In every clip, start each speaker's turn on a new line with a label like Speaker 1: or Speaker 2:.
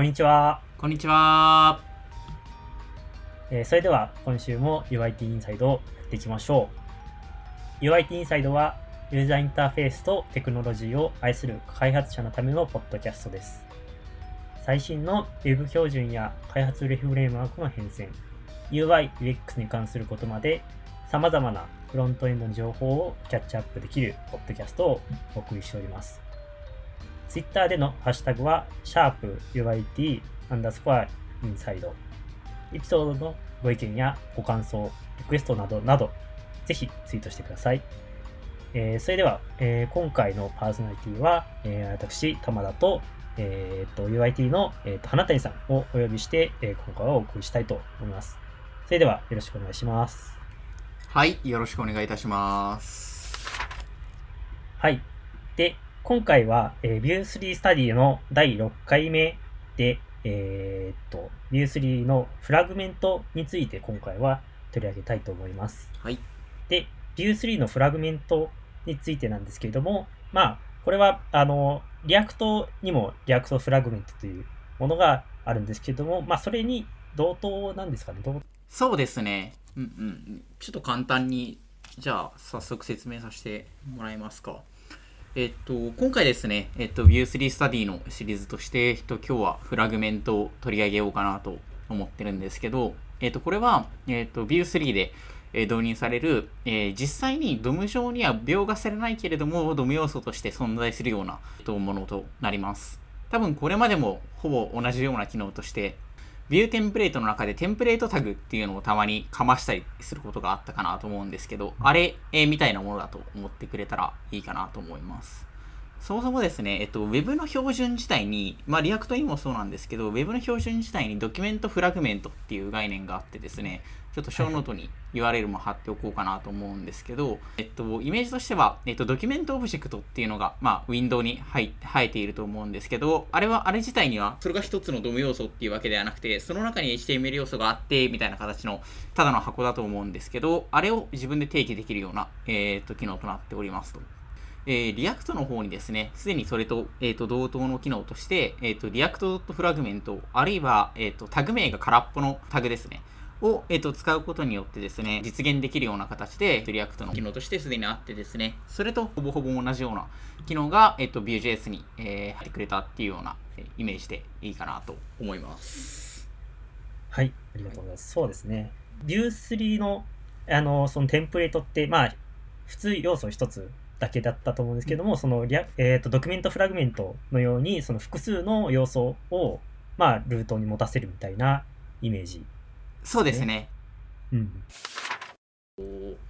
Speaker 1: こんにちは。
Speaker 2: こんにちは。
Speaker 1: えーそれでは今週も UIT インサイドをやっていきましょう。UIT インサイドはユーザーインターフェースとテクノロジーを愛する開発者のためのポッドキャストです。最新の Web 標準や開発レフレームワークの変遷、UI、UX に関することまで様々なフロントエンドの情報をキャッチアップできるポッドキャストをお送りしております。Twitter でのハッシュタグは、シャープ UIT アンダースコアインサイド。エピソードのご意見やご感想、リクエストなどなど、ぜひツイートしてください。えーそれでは、えー今回のパーソナリティは、えー私、玉田と、えー、と UIT の、えー、と花谷さんをお呼びして、えー今回はお送りしたいと思います。それではよろしくお願いします。
Speaker 2: はい、よろしくお願いいたします。
Speaker 1: はい。で、今回は、えー、View3 スタディの第6回目で、えーっと、View3 のフラグメントについて今回は取り上げたいと思います。
Speaker 2: はい。
Speaker 1: で、View3 のフラグメントについてなんですけれども、まあ、これは、あの、 React にも React Fragment というものがあるんですけれども、まあ、それに同等なんですかね？同
Speaker 2: そうですね。うんうん。ちょっと簡単に、じゃあ、早速説明させてもらえますか？えっと、今回ですね、えっと、View3 スタディのシリーズとして、えっと、今日はフラグメントを取り上げようかなと思ってるんですけど、えっと、これは、えっと、View3 で、え導入される、えー実際に DOM 上には描画されないけれども DOM 要素として存在するようなえっとものとなります。多分これまでもほぼ同じような機能として Vue template の中で template タグっていうのをたまにかましたりすることがあったかなと思うんですけど、あれ、えみたいなものだと思ってくれたらいいかなと思います。そもそもですね、えっと、Web の標準自体に、まあ、 React にもそうなんですけど、Web の標準自体に Document Fragment っていう概念があってですね、ちょっと show note に URL も貼っておこうかなと思うんですけど、えっと、イメージとしては、えっと、 document object っていうのが、まあ、ウィンドウ に生えていると思うんですけど、あれは、あれ自体には、それが一つの DOM 要素っていうわけではなくて、その中に HTML 要素があって、みたいな形の、ただの箱だと思うんですけど、あれを自分で定義できるような、えーっと、機能となっておりますと。えー、 React の方にですね、すでにそれと,、えー、と同等の機能として、えー、と React Fragment、あるいは、えー、とタグ名が空っぽのタグですね、を、えー、と使うことによってですね、実現できるような形で、 React の機能としてすでにあってですね、それとほぼほぼ同じような機能が、えー、と Vue.js に、えー入ってくれたっていうようなイメージでいいかなと思います。
Speaker 1: はい、ありがとうございます。そうですね。View3 の、あの、そのテンプレートって、まあ、普通要素一つだけだったと思うんですけども、そのリア、えーと、ドキュメントフラグメントのように、その複数の要素を、まあ、ルートに持たせるみたいなイメージ。
Speaker 2: そうですね。
Speaker 1: うん。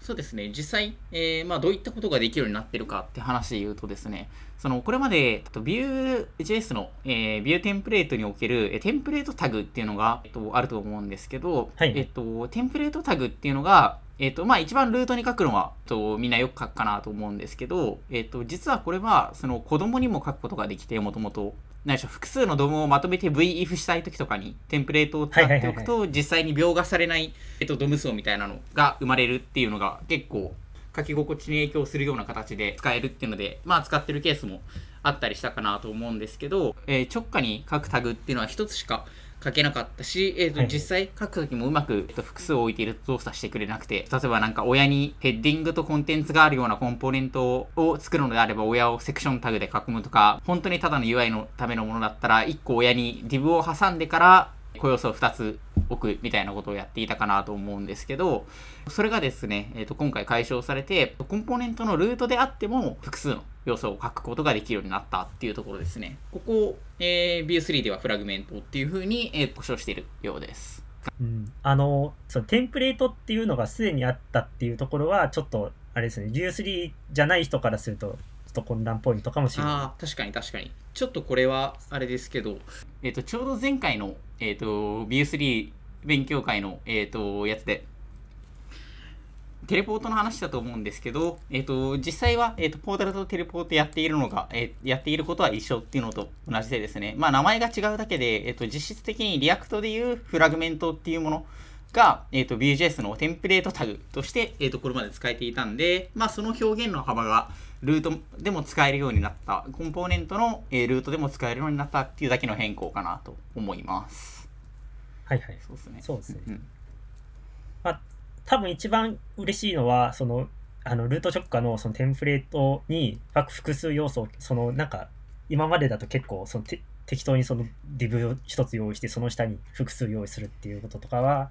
Speaker 2: そうですね、実際、えーまあ、どういったことができるようになってるかって話で言うとですね、そのこれまで、えっと Vue.js の、えー、Vue テンプレートにおける、えーテンプレートタグっていうのが、えっと、あると思うんですけど、
Speaker 1: はい
Speaker 2: えっと、テンプレートタグっていうのが、えっとまあ、一番ルートに書くのは、と、みんなよく書くかなと思うんですけど、えっと、実はこれはその子供にも書くことができて、もともと。何でしょう複数のドムをまとめて VIF したいときとかにテンプレートを使っておくと実際に描画されない、えっと、ドム層みたいなのが生まれるっていうのが結構書き心地に影響するような形で使えるっていうのでまあ使ってるケースもあったりしたかなと思うんですけど、えー直下に書くタグっていうのは一つしか書けなかったし、えーと実際書くときもうまく、えっと複数を置いていると動作してくれなくて例えばなんか親にヘッディングとコンテンツがあるようなコンポーネントを作るのであれば親をセクションタグで囲むとか本当にただの UI のためのものだったら1個親に div を挟んでから個要素を2つ置くみたいなことをやっていたかなと思うんですけどそれがですね、えーと今回解消されてコンポーネントのルートであっても複数の要素を書くことができるようになったっていうところですね。ここを、えー Vue3 ではフラグメントっていうふうに、えー、呼称しているようです。
Speaker 1: うん、あの、そのテンプレートっていうのがすでにあったっていうところは、ちょっと、あれですね、View3 じゃない人からすると、ちょっと混乱ポイントかもしれない。
Speaker 2: 確かに確かに。ちょっとこれはあれですけど、えー、とちょうど前回の、えー、と Vue3 勉強会の、えー、とやつで Teleport の話だと思うんですけど、えー、と実際は、えー、と Portal と Teleport やっているのが、えーやっていることは一緒っていうのと同じでですね、まあ、名前が違うだけで、えー、と実質的に React でいう Fragment っていうものが、えっ、と、Vue.js の template タグとして、えっ、と、これまで使えていたんで、まあ、その表現の幅が、ルートでも使えるようになった、コンポーネントの、えールートでも使えるようになったっていうだけの変更かなと思います。
Speaker 1: はいはい。
Speaker 2: そうですね。
Speaker 1: そうですね
Speaker 2: ん
Speaker 1: まあ、多分一番嬉しいのは、その、あの、ルート直下のそのテンプレートに、まあ複数要素を、その、なんか、今までだと結構、その、て適当にその、ディブを一つ用意して、その下に複数用意するっていうこととかは、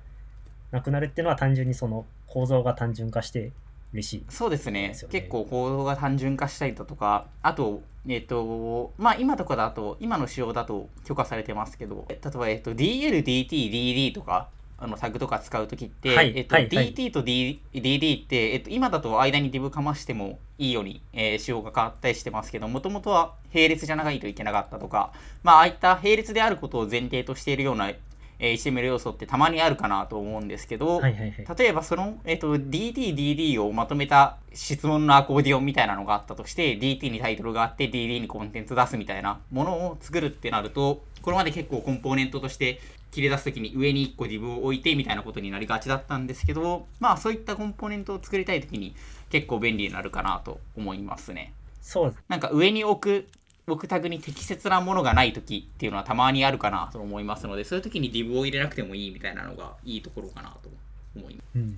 Speaker 1: なくなるっていうのは単純にその、構造が単純化して嬉しい。
Speaker 2: そうです
Speaker 1: ね
Speaker 2: 結構構造が単純化したりだとかあとえっ、とまあ今とかだと今の仕様だと許可されてますけど例えば、えっと DLDTDD とかあのタグとか使うときって、
Speaker 1: はい
Speaker 2: えっと
Speaker 1: はいはい。
Speaker 2: DT と、D、DD って、えっと、今だと間に div かましてもいいように、えー仕様が変わったりしてますけどもともとは並列じゃないといけなかったとかまあああいった並列であることを前提としているような、えー HTML 要素ってたまにあるかなと思うんですけど、
Speaker 1: はいはいはい。
Speaker 2: 例えばその、えっと DDDD をまとめた質問のアコーディオンみたいなのがあったとして DT にタイトルがあって DD にコンテンツ出すみたいなものを作るってなるとこれまで結構コンポーネントとして切り出すときに上に1個 div を置いてみたいなことになりがちだったんですけどまあそういったコンポーネントを作りたいときに結構便利になるかなと思いますね
Speaker 1: そう
Speaker 2: なんか上に置く置くタグに適切なものがないときっていうのはたまにあるかなと思いますのでそういうときに div を入れなくてもいいみたいなのがいいところかなと思います。
Speaker 1: うん、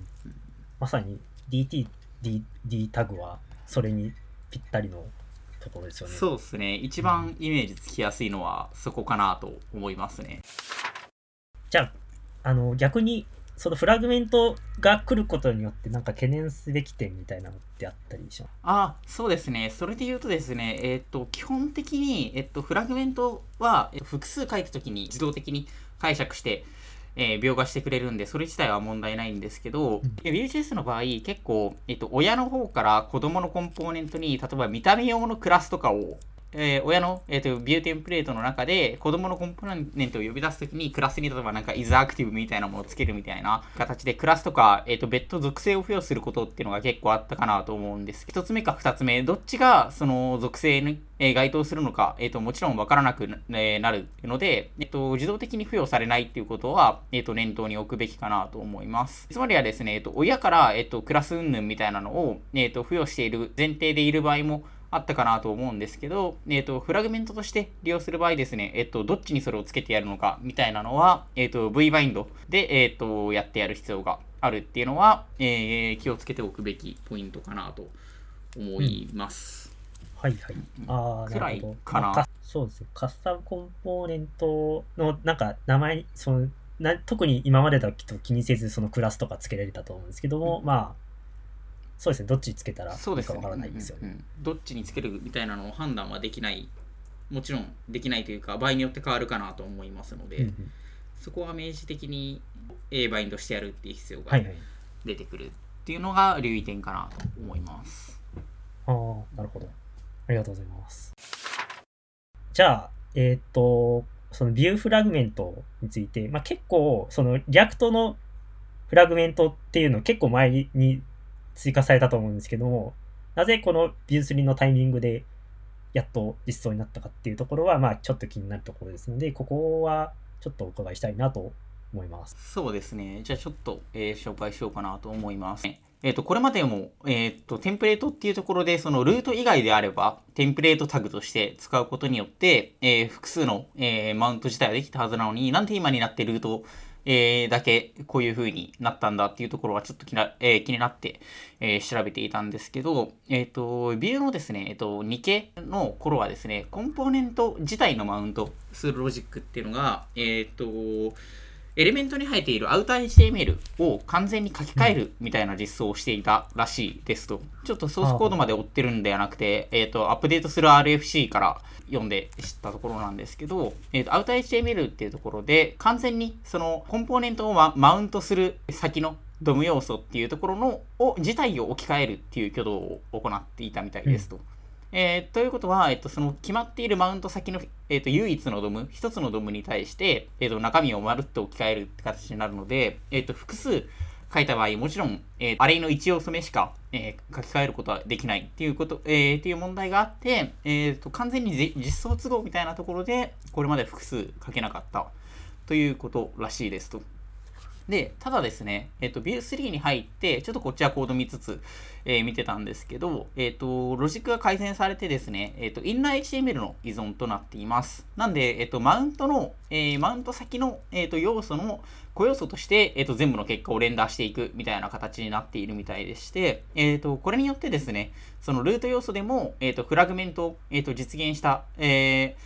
Speaker 1: まさに DT、D, D タグはそれにぴったりのところですよね。
Speaker 2: そうですね。一番イメージつきやすいのはそこかなと思いますね。
Speaker 1: じゃあ、あの逆にそのフラグメントが来ることによってなんか懸念すべき点みたいなのってあったりします？
Speaker 2: あそうですね。それで言うとですねえっ、と基本的に、えっとフラグメントはえっと複数書いた時に自動的に解釈してえー描画してくれるんで、それ自体は問題ないんですけど、
Speaker 1: ん。
Speaker 2: え Vue.js の場合、結構、えっと、親の方から子供のコンポーネントに、例えば見た目用のクラスとかを、えー親の、えっと、ビューテンプレートの中で子供のコンポーネントを呼び出すときにクラスに例えばなんか isActive みたいなものをつけるみたいな形でクラスとか、えっと、別途属性を付与することっていうのが結構あったかなと思うんです一つ目か二つ目どっちがその属性に、えー該当するのか、えっと、もちろんわからなくな,、えーなるので、えっと、自動的に付与されないっていうことは、えっと、念頭に置くべきかなと思います。つまりはですね、えっと、親から、えっと、クラス云々みたいなのを、えっと、付与している前提でいる場合もあったかなと思うんですけど、えっ、と、フラグメントとして利用する場合ですね、えっ、と、どっちにそれをつけてやるのかみたいなのは、えっ、と、V-bind で、えっ、と、やってやる必要があるっていうのは、えー気をつけておくべきポイントかなと思います。
Speaker 1: はいはい。ああ、
Speaker 2: くら
Speaker 1: ない。
Speaker 2: かな
Speaker 1: そうですよ。カスタムコンポーネントのなんか名前、そのな特に今までだと気にせずそのクラスとかつけられたと思うんですけども、まあ、そうですね。どっちつけたらい
Speaker 2: そうですね。
Speaker 1: いかわからないですよね。
Speaker 2: うんうんうんどっちにつけるみたいなのを判断はできない。もちろんできないというか、場合によって変わるかなと思いますので、
Speaker 1: うんうん
Speaker 2: そこは明示的に A バインドしてやるっていう必要が
Speaker 1: はいはい。
Speaker 2: 出てくるっていうのが留意点かなと思います。
Speaker 1: ああ、なるほど。ありがとうございます。じゃあ、えーっと、その Vue Fragment について、まあ、結構、その React の Fragment っていうの結構前に追加されたと思うんですけども、なぜこの Vue 3のタイミングでやっと実装になったかっていうところは、まあ、ちょっと気になるところですので、ここはちょっとお伺いしたいなと思います。
Speaker 2: そうですね。じゃあちょっと、えー紹介しようかなと思います。えっ、と、これまでも、えっ、と、テンプレートっていうところで、そのルート以外であれば、テンプレートタグとして使うことによって、えー複数の、えマウント自体はできたはずなのに、なんで今になってルート、えーだけこういう風になったんだっていうところはちょっと気な、えー気になって、えー調べていたんですけど、えっ、と、ビューのですね、えっ、と、2系の頃はですね、コンポーネント自体のマウントするロジックっていうのが、えっ、と、エレメントに入っているアウター HTML を完全に書き換えるみたいな実装をしていたらしいですと。ちょっとソースコードまで追ってるんではなくて、えっ、と、アップデートする RFC から読んで知ったところなんですけど、えっ、と、アウター HTML っていうところで、完全にそのコンポーネントをママウントする先のドム要素っていうところのを自体を置き換えるっていう挙動を行っていたみたいですと。えーということは、えっと、その決まっているマウント先の、えっと、唯一のドム、一つのドムに対して、えっと、中身をまるっと置き換えるって形になるので、えっと、複数書いた場合、もちろん、えーアレイの一要素目しか、えー書き換えることはできないっていうこと、えーっていう問題があって、えーと、完全に実装都合みたいなところで、これまで複数書けなかったということらしいですと。で、ただですね、えっ、と、Vue3 に入って、ちょっとこっちはコード見つつ、えー、見てたんですけど、えっ、と、ロジックが改善されてですね、えっ、と、インラー HTML の依存となっています。なんで、えっ、と、マウントの、えマウント先の、えっ、と、要素の、個要素として、えっ、と、全部の結果を連打していくみたいな形になっているみたいでして、えっ、と、これによってですね、そのルート要素でも、えっ、と、フラグメントを、えっ、と、実現した、え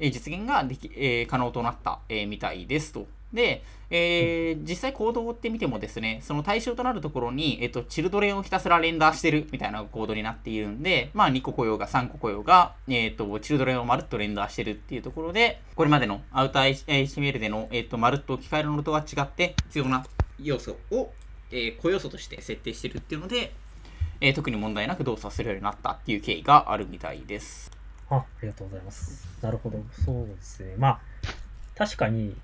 Speaker 2: 実現ができ、え可能となった、えみたいですと。で、えー、実際コードを追ってみてもですね、その対象となるところに、えっと、チルドレンをひたすらレンダーしてるみたいなコードになっているんで、まあ2個雇用が3個雇用が、えっと、チルドレンをまるっとレンダーしてるっていうところで、これまでのアウター HTML での、えっと、まるっと置き換えるのとは違って必要な要素を、えー、個要素として設定してるっていうので、えー、特に問題なく動作するようになったっていう経緯があるみたいです。
Speaker 1: あ、ありがとうございます。なるほど。そうですね。まあ、確かに、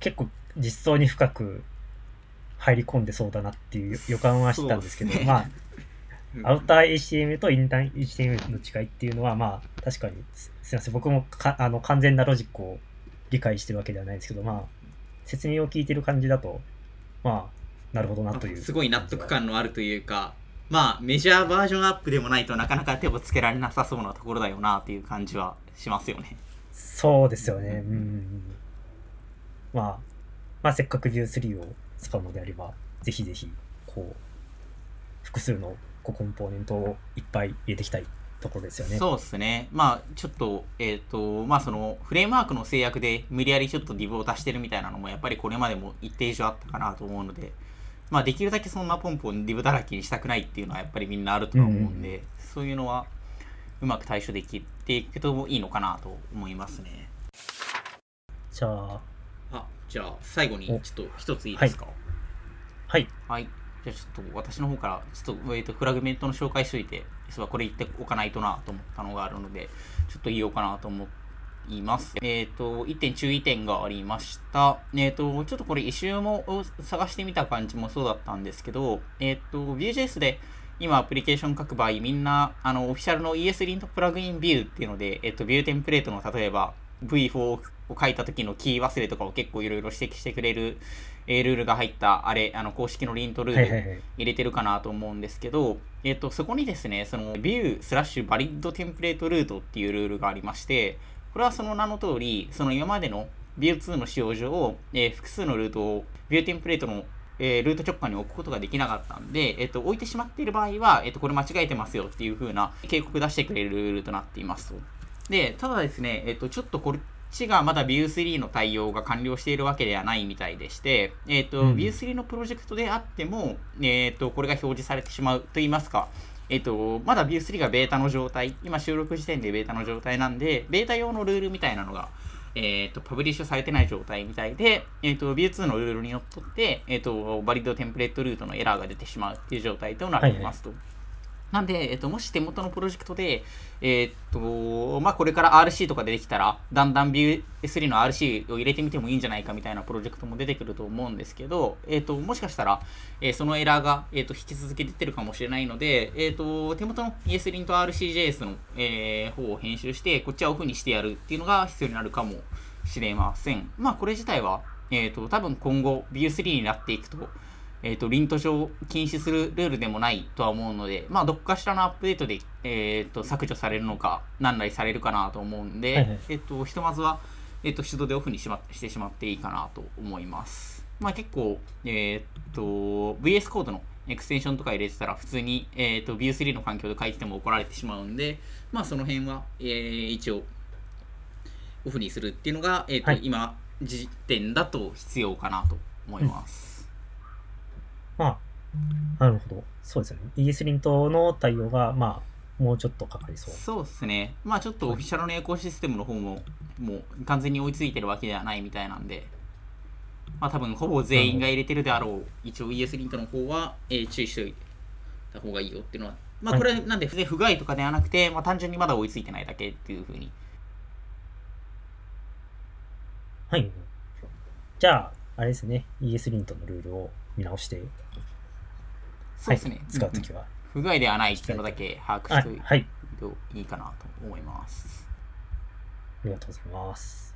Speaker 1: 結構実装に深く入り込んでそうだなっていう予感はしたんですけど、ね、まあ、アウター HTML とインターン HTML の違いっていうのは、まあ、確かに、すみません、僕もかあの完全なロジックを理解してるわけではないですけど、まあ、説明を聞いてる感じだと、まあ、なるほどなという。
Speaker 2: すごい納得感のあるというか、まあ、メジャーバージョンアップでもないとなかなか手をつけられなさそうなところだよなっていう感じはしますよね。
Speaker 1: そうですよね。うん。まあ、まあ、せっかく Vue3 を使うのであれば、ぜひぜひ、こう、複数のコンポーネントをいっぱい入れていきたいところですよね。
Speaker 2: そうですね。まあ、ちょっと、えっ、ー、と、まあ、その、フレームワークの制約で無理やりちょっと div を足してるみたいなのも、やっぱりこれまでも一定以上あったかなと思うので、まあ、できるだけそんなポンポン div だらけにしたくないっていうのは、やっぱりみんなあるとは思うんで、うん、そういうのは、うまく対処できていくといいのかなと思いますね。
Speaker 1: じゃあ、
Speaker 2: じゃあ最後にちょっと一ついいですか？
Speaker 1: はい。
Speaker 2: はい。じゃあちょっと私の方からちょっと,、えー、とフラグメントの紹介しといて、実はこれ言っておかないとなと思ったのがあるので、ちょっと言おうかなと思います。えっ、ー、と、1点注意点がありました。えっ、ー、と、ちょっとこれ一周も探してみた感じもそうだったんですけど、えっ、ー、と、Vue.js で今アプリケーション書く場合、みんな、あの、オフィシャルの ESLint プラグインビューっていうので、えっと、ビューテンプレートの例えば V4 を書いた時のキー忘れとかを結構いろいろ指摘してくれる、えー、ルールが入ったあれ、あの公式のリントルール入れてるかなと思うんですけど、えっ、と、そこにですね、その view スラッシュバリッドテンプレートルートっていうルールがありまして、これはその名の通り、その今までの Vue2 の使用上、えー、複数のルートを Vue テンプレートのえー、ルート直下に置くことができなかったんで、えっ、と、置いてしまっている場合は、えっ、と、これ間違えてますよっていう風な警告出してくれるルールとなっていますで、ただですね、えっ、と、ちょっとこれちがまだ Vue3 の対応が完了しているわけではないみたいでして、えっ、ー、と、うん、Vue3 のプロジェクトであっても、えっ、ー、と、これが表示されてしまうと言いますか、えっ、ー、と、まだ Vue3 がベータの状態、今収録時点でベータの状態なんで、ベータ用のルールみたいなのが、えっ、と、パブリッシュされてない状態みたいで、えっ、と、Vue2 のルールにのっとって、えっ、と、バリッドテンプレートルートのエラーが出てしまうっていう状態となっていますと。はいはいなんで、えっと、もし手元のプロジェクトで、えー、っと、まあ、これから RC とか出てきたら、だんだん Vue3 の RC を入れてみてもいいんじゃないかみたいなプロジェクトも出てくると思うんですけど、えー、っと、もしかしたら、えー、そのエラーが、えっと、引き続き出てるかもしれないので、えっと、手元の ESLint RCJS の、え方を編集して、こっちはオフにしてやるっていうのが必要になるかもしれません。まあ、これ自体は、えっと、多分今後 Vue3 になっていくと、えっ、ー、と、リント上禁止するルールでもないとは思うので、まあ、どっかしらのアップデートで、えっ、ー、と、削除されるのか、何なりされるかなと思うんで、はいはい、えっ、と、ひとまずは、えっ、と、手動でオフにし,、ま、してしまっていいかなと思います。まあ、結構、えっ、と、VS コードのエクステンションとか入れてたら、普通に、えっ、と、Vue3 の環境で書いてても怒られてしまうんで、まあ、その辺は、えー、一応、オフにするっていうのが、えっ、と、はい、今、時点だと必要かなと思います。うん
Speaker 1: まあ、なるほど。そうですよね。ES リントの対応が、まあ、もうちょっとかかりそう。
Speaker 2: そうですね。まあ、ちょっとオフィシャルのエコシステムの方も、もう完全に追いついてるわけではないみたいなんで、まあ、多分ほぼ全員が入れてるであろう、一応 ES リントの方は、えー、注意しておいた方がいいよっていうのは、まあ、これなんで、不具合とかではなくて、まあ、単純にまだ追いついてないだけっていうふうに。
Speaker 1: はい。じゃあ、あれですね、ES リントのルールを見直して。
Speaker 2: そうですね、はい、
Speaker 1: 使うときは、
Speaker 2: 不具合ではないっていうのだけ把握しておいてい。い。かなと思います、
Speaker 1: ありがとうございます。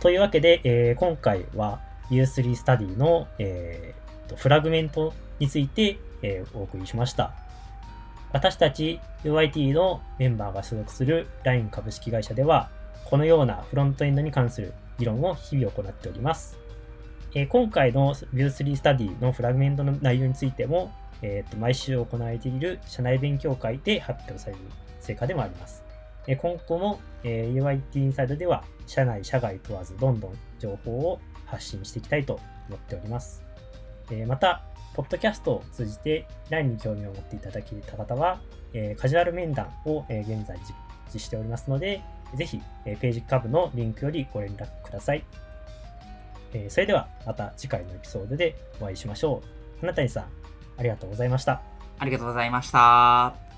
Speaker 1: というわけで、えー、今回は U3 スタディの、えーとフラグメントについて、えーお送りしました。私たち UIT のメンバーが所属する LINE 株式会社では、このようなフロントエンドに関する議論を日々行っております。えー今回の View3 スタディのフラグメントの内容についても、えーと毎週行われている社内勉強会で発表される成果でもあります。えー今後も、えー UIT インサイドでは社内、社外問わずどんどん情報を発信していきたいと思っております。えーまた、ポッドキャストを通じて LINE に興味を持っていただけた方は、えーカジュアル面談を、えー現在実実施しておりますので、ぜひ、えーページ下部のリンクよりご連絡ください。えーそれではまた次回のエピソードでお会いしましょう。花谷さん、ありがとうございました。
Speaker 2: ありがとうございました。